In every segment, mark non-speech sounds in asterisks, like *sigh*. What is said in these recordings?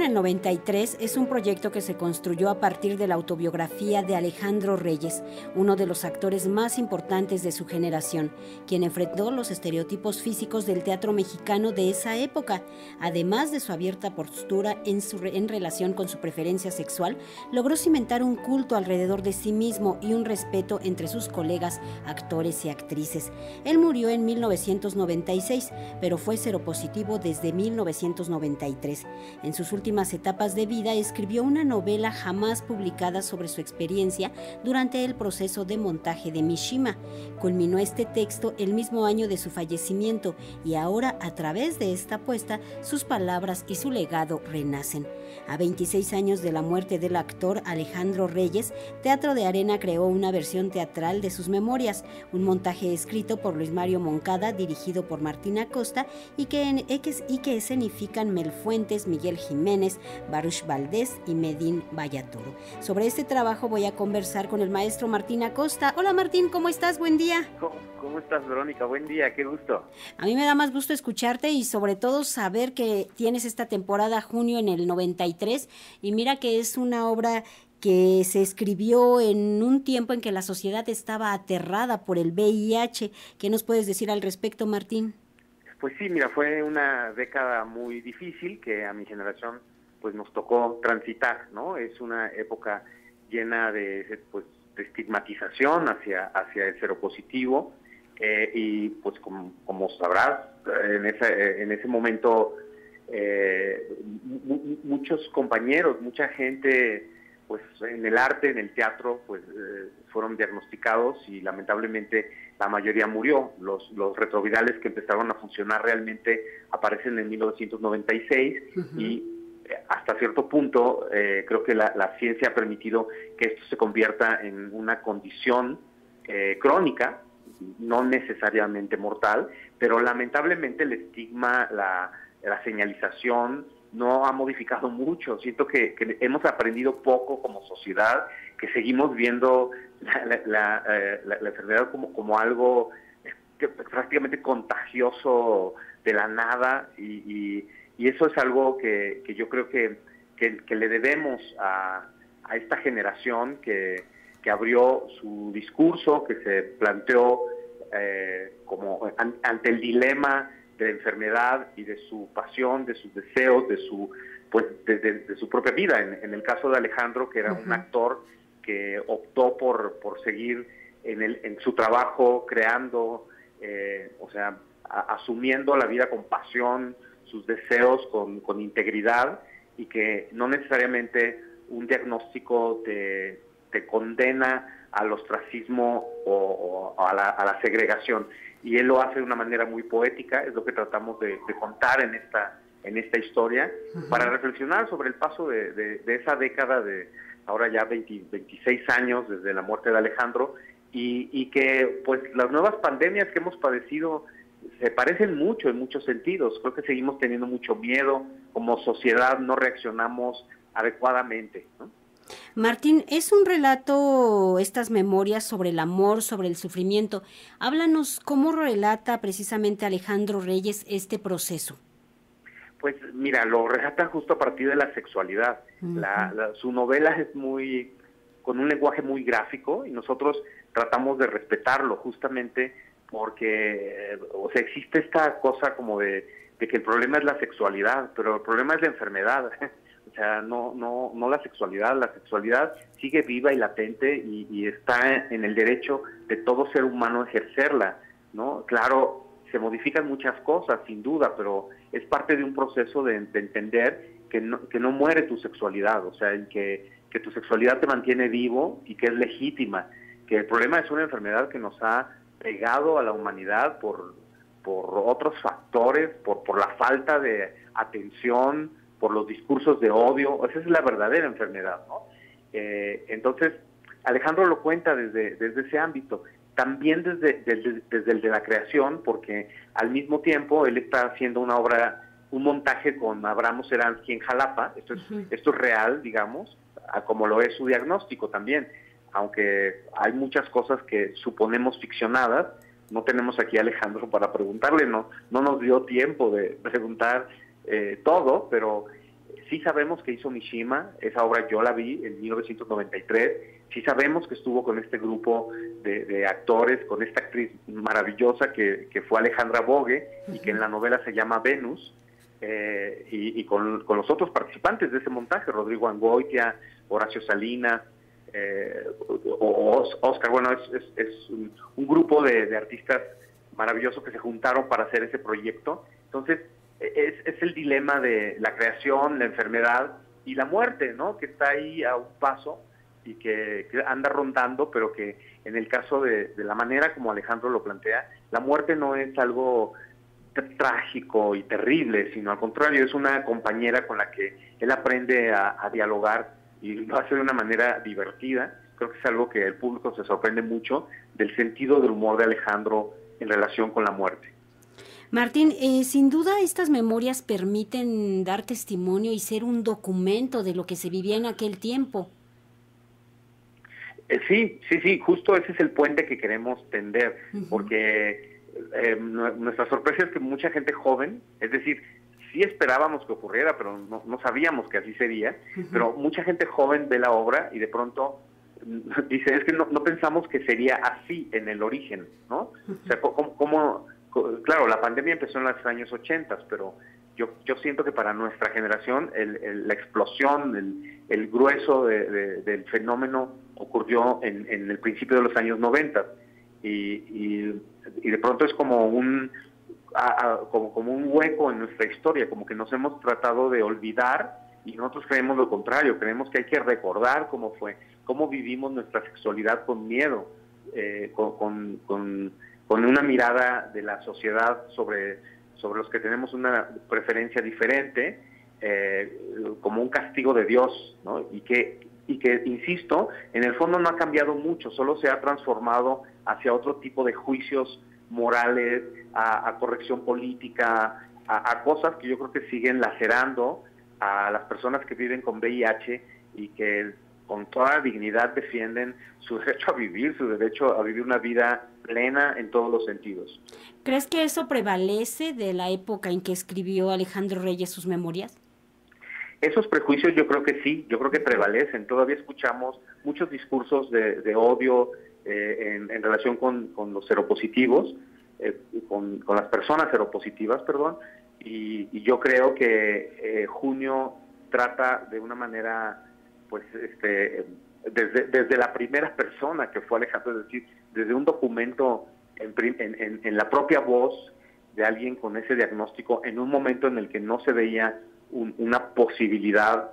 en el 93 es un proyecto que se construyó a partir de la autobiografía de Alejandro Reyes, uno de los actores más importantes de su generación, quien enfrentó los estereotipos físicos del teatro mexicano de esa época. Además de su abierta postura en, su, en relación con su preferencia sexual, logró cimentar un culto alrededor de sí mismo y un respeto entre sus colegas, actores y actrices. Él murió en 1996, pero fue seropositivo desde 1993. En sus últimas etapas de vida escribió una novela jamás publicada sobre su experiencia durante el proceso de montaje de Mishima. Culminó este texto el mismo año de su fallecimiento y ahora a través de esta apuesta sus palabras y su legado renacen. A 26 años de la muerte del actor Alejandro Reyes, Teatro de Arena creó una versión teatral de sus memorias, un montaje escrito por Luis Mario Moncada, dirigido por Martina Costa y que, en y que escenifican Mel Fuentes, Miguel Jiménez, Baruch Valdés y Medín Vallatoro. Sobre este trabajo voy a conversar con el maestro Martín Acosta. Hola Martín, ¿cómo estás? Buen día. ¿Cómo, estás, Verónica? Buen día, qué gusto. A mí me da más gusto escucharte y sobre todo saber que tienes esta temporada junio en el 93 y mira que es una obra que se escribió en un tiempo en que la sociedad estaba aterrada por el VIH. ¿Qué nos puedes decir al respecto, Martín? Pues sí, mira, fue una década muy difícil que a mi generación pues nos tocó transitar, ¿no? Es una época llena de pues de estigmatización hacia hacia el seropositivo eh, y pues como, sabrás en ese en ese momento eh, muchos compañeros, mucha gente pues en el arte, en el teatro, pues eh, fueron diagnosticados y lamentablemente la mayoría murió. Los, los retrovirales que empezaron a funcionar realmente aparecen en 1996 y eh, hasta cierto punto eh, creo que la, ciencia ha permitido que esto se convierta en una condición crónica, no necesariamente mortal, pero lamentablemente el estigma, la, la señalización, no ha modificado mucho. Siento que, hemos aprendido poco como sociedad, que seguimos viendo la, eh, enfermedad como, como algo prácticamente contagioso de la nada y, eso es algo que, yo creo que, que, le debemos a, a esta generación que, abrió su discurso, que se planteó eh, como ante el dilema de enfermedad y de su pasión, de sus deseos, de su pues de, su propia vida. En, el caso de Alejandro, que era un actor que optó por, por seguir en, el, en su trabajo, creando, eh, o sea, asumiendo la vida con pasión, sus deseos con, con integridad y que no necesariamente un diagnóstico te, te condena al ostracismo o, a, la, a, la, segregación. Y él lo hace de una manera muy poética, es lo que tratamos de, contar en esta, en esta historia, para reflexionar sobre el paso de, de, esa década de ahora ya 26 años desde la muerte de Alejandro, y, y que pues las nuevas pandemias que hemos padecido se parecen mucho en muchos sentidos. Creo que seguimos teniendo mucho miedo, como sociedad no reaccionamos adecuadamente. ¿no? Martín, es un relato, estas memorias sobre el amor, sobre el sufrimiento. Háblanos cómo relata precisamente Alejandro Reyes este proceso. Pues mira, lo relata justo a partir de la sexualidad. su novela es muy, con un lenguaje muy gráfico y nosotros tratamos de respetarlo justamente porque, o sea, existe esta cosa como de, de que el problema es la sexualidad, pero el problema es la enfermedad. *laughs* O sea, no, no, no la sexualidad, la sexualidad sigue viva y latente y, está en el derecho de todo ser humano ejercerla, ¿no? Claro, se modifican muchas cosas, sin duda, pero es parte de un proceso de, entender que no, que no muere tu sexualidad, o sea, que, que tu sexualidad te mantiene vivo y que es legítima, que el problema es una enfermedad que nos ha pegado a la humanidad por, por otros factores, por, por la falta de atención, por los discursos de odio, esa es la verdadera enfermedad, ¿no? Eh, entonces, Alejandro lo cuenta desde, desde ese ámbito, también desde, desde, el de la creación, porque al mismo tiempo él está haciendo una obra, un montaje con Abraham Seransky en Jalapa, esto es, esto es real, digamos, como lo es su diagnóstico también, aunque hay muchas cosas que suponemos ficcionadas, no tenemos aquí a Alejandro para preguntarle, no, no nos dio tiempo de preguntar eh, todo, pero Sí sabemos que hizo Mishima, esa obra yo la vi en 1993, sí sabemos que estuvo con este grupo de, actores, con esta actriz maravillosa que, fue Alejandra Bogue y que en la novela se llama Venus, eh, y, con, los otros participantes de ese montaje, Rodrigo Angoitia, Horacio Salinas, eh, Oscar, bueno, es, un, grupo de, artistas maravillosos que se juntaron para hacer ese proyecto. Entonces, es, el dilema de la creación, la enfermedad y la muerte, ¿no? Que está ahí a un paso y que, anda rondando, pero que en el caso de, la manera como Alejandro lo plantea, la muerte no es algo trágico y terrible, sino al contrario, es una compañera con la que él aprende a, dialogar y lo hace de una manera divertida. Creo que es algo que el público se sorprende mucho del sentido del humor de Alejandro en relación con la muerte. Martín, eh, sin duda estas memorias permiten dar testimonio y ser un documento de lo que se vivía en aquel tiempo. Eh, sí, sí, sí, justo ese es el puente que queremos tender, porque eh, nuestra sorpresa es que mucha gente joven, es decir, sí esperábamos que ocurriera, pero no, sabíamos que así sería, pero mucha gente joven ve la obra y de pronto mm, *laughs* dice, es que no, pensamos que sería así en el origen, ¿no? O sea, como, claro, la pandemia empezó en los años 80, pero yo, yo siento que para nuestra generación la explosión, el, grueso del fenómeno ocurrió en, el principio de los años 90 y, de pronto es como un, como, como un hueco en nuestra historia, como que nos hemos tratado de olvidar y nosotros creemos lo contrario, creemos que hay que recordar cómo fue, cómo vivimos nuestra sexualidad con miedo, eh, con, con, una mirada de la sociedad sobre, sobre los que tenemos una preferencia diferente, eh, como un castigo de Dios, ¿no? y que y que, insisto, en el fondo no ha cambiado mucho, solo se ha transformado hacia otro tipo de juicios morales, a, corrección política, a, cosas que yo creo que siguen lacerando a las personas que viven con VIH y que con toda dignidad defienden su derecho a vivir, su derecho a vivir una vida plena en todos los sentidos. ¿Crees que eso prevalece de la época en que escribió Alejandro Reyes sus memorias? Esos prejuicios yo creo que sí, yo creo que prevalecen. Todavía escuchamos muchos discursos de, odio eh, en, relación con, los seropositivos, eh, con, las personas seropositivas, perdón, y, yo creo que eh, junio trata de una manera, pues, este, desde, desde la primera persona que fue Alejandro, decir, desde un documento en, en la propia voz de alguien con ese diagnóstico en un momento en el que no se veía una posibilidad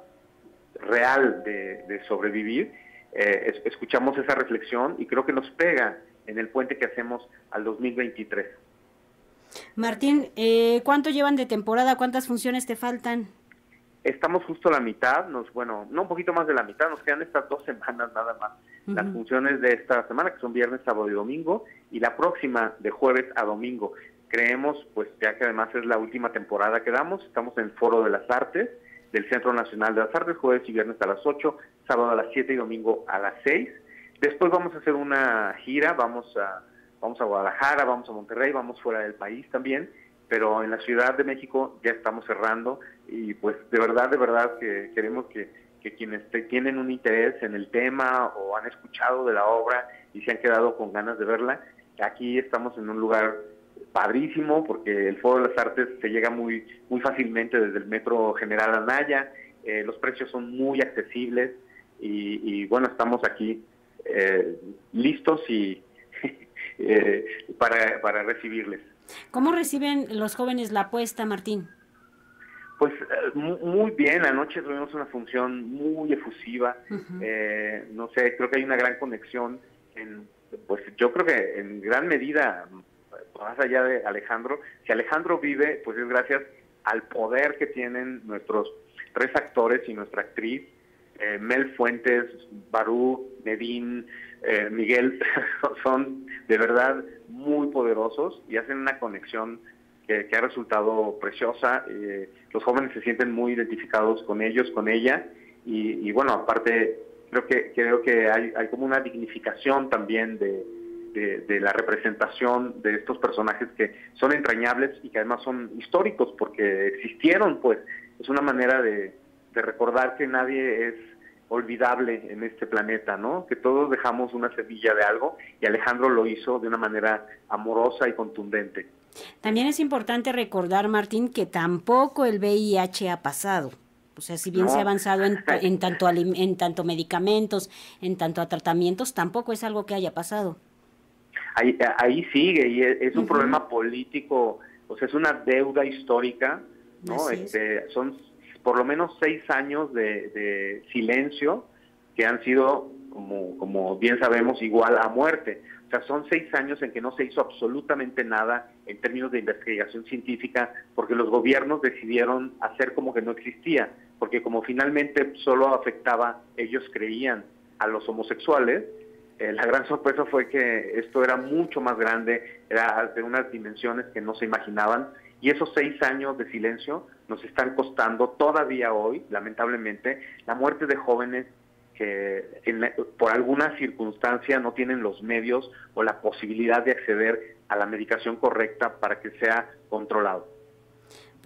real de, sobrevivir, eh, escuchamos esa reflexión y creo que nos pega en el puente que hacemos al 2023. Martín, eh, ¿cuánto llevan de temporada? ¿Cuántas funciones te faltan? Estamos justo a la mitad, nos, bueno, no un poquito más de la mitad, nos quedan estas dos semanas nada más. Las funciones de esta semana, que son viernes, sábado y domingo, y la próxima de jueves a domingo creemos, pues ya que además es la última temporada que damos, estamos en el Foro de las Artes del Centro Nacional de las Artes, jueves y viernes a las 8, sábado a las 7 y domingo a las 6. Después vamos a hacer una gira, vamos a, vamos a Guadalajara, vamos a Monterrey, vamos fuera del país también, pero en la Ciudad de México ya estamos cerrando y pues de verdad, de verdad que queremos que, que quienes tienen un interés en el tema o han escuchado de la obra y se han quedado con ganas de verla, aquí estamos en un lugar padrísimo porque el Foro de las Artes se llega muy, muy fácilmente desde el Metro General Anaya, eh, los precios son muy accesibles y, bueno, estamos aquí eh, listos y *laughs* eh, para, para recibirles. ¿Cómo reciben los jóvenes la apuesta, Martín? Pues muy bien, anoche tuvimos una función muy efusiva, no sé, creo que hay una gran conexión, en, pues yo creo que en gran medida más allá de Alejandro, si Alejandro vive, pues es gracias al poder que tienen nuestros tres actores y nuestra actriz, eh, Mel Fuentes, Barú, Nedín, eh, Miguel, *laughs* son de verdad muy poderosos y hacen una conexión que, ha resultado preciosa. Eh, los jóvenes se sienten muy identificados con ellos, con ella, y, y bueno, aparte creo que creo que hay, hay como una dignificación también de, la representación de estos personajes que son entrañables y que además son históricos porque existieron, pues es una manera de, de recordar que nadie es olvidable en este planeta, ¿no? Que todos dejamos una semilla de algo y Alejandro lo hizo de una manera amorosa y contundente. También es importante recordar, Martín, que tampoco el VIH ha pasado. O sea, si bien se ha avanzado en, *laughs* en, tanto, en tanto medicamentos, en tanto a tratamientos, tampoco es algo que haya pasado. Ahí, ahí sigue y es, un problema político, o sea, es una deuda histórica, ¿no? Este, son por lo menos seis años de, silencio que han sido, como, como bien sabemos, igual a muerte. O sea, son seis años en que no se hizo absolutamente nada en términos de investigación científica porque los gobiernos decidieron hacer como que no existía, porque como finalmente solo afectaba, ellos creían a los homosexuales, eh, la gran sorpresa fue que esto era mucho más grande, era de unas dimensiones que no se imaginaban y esos seis años de silencio nos están costando todavía hoy, lamentablemente, la muerte de jóvenes que por alguna circunstancia no tienen los medios o la posibilidad de acceder a la medicación correcta para que sea controlado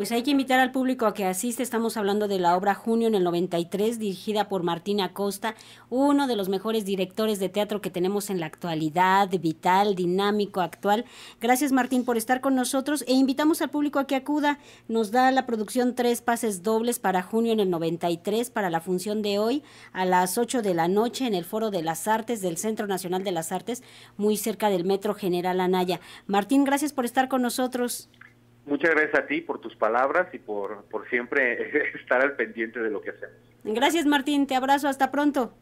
pues hay que invitar al público a que asiste. Estamos hablando de la obra Junio en el 93, dirigida por Martín Acosta, uno de los mejores directores de teatro que tenemos en la actualidad, vital, dinámico, actual. Gracias Martín por estar con nosotros e invitamos al público a que acuda. Nos da la producción tres pases dobles para junio en el 93 para la función de hoy a las 8 de la noche en el Foro de las Artes del Centro Nacional de las Artes, muy cerca del Metro General Anaya. Martín, gracias por estar con nosotros. Muchas gracias a ti por tus palabras y por, por siempre *laughs* estar al pendiente de lo que hacemos. Gracias Martín, te abrazo, hasta pronto.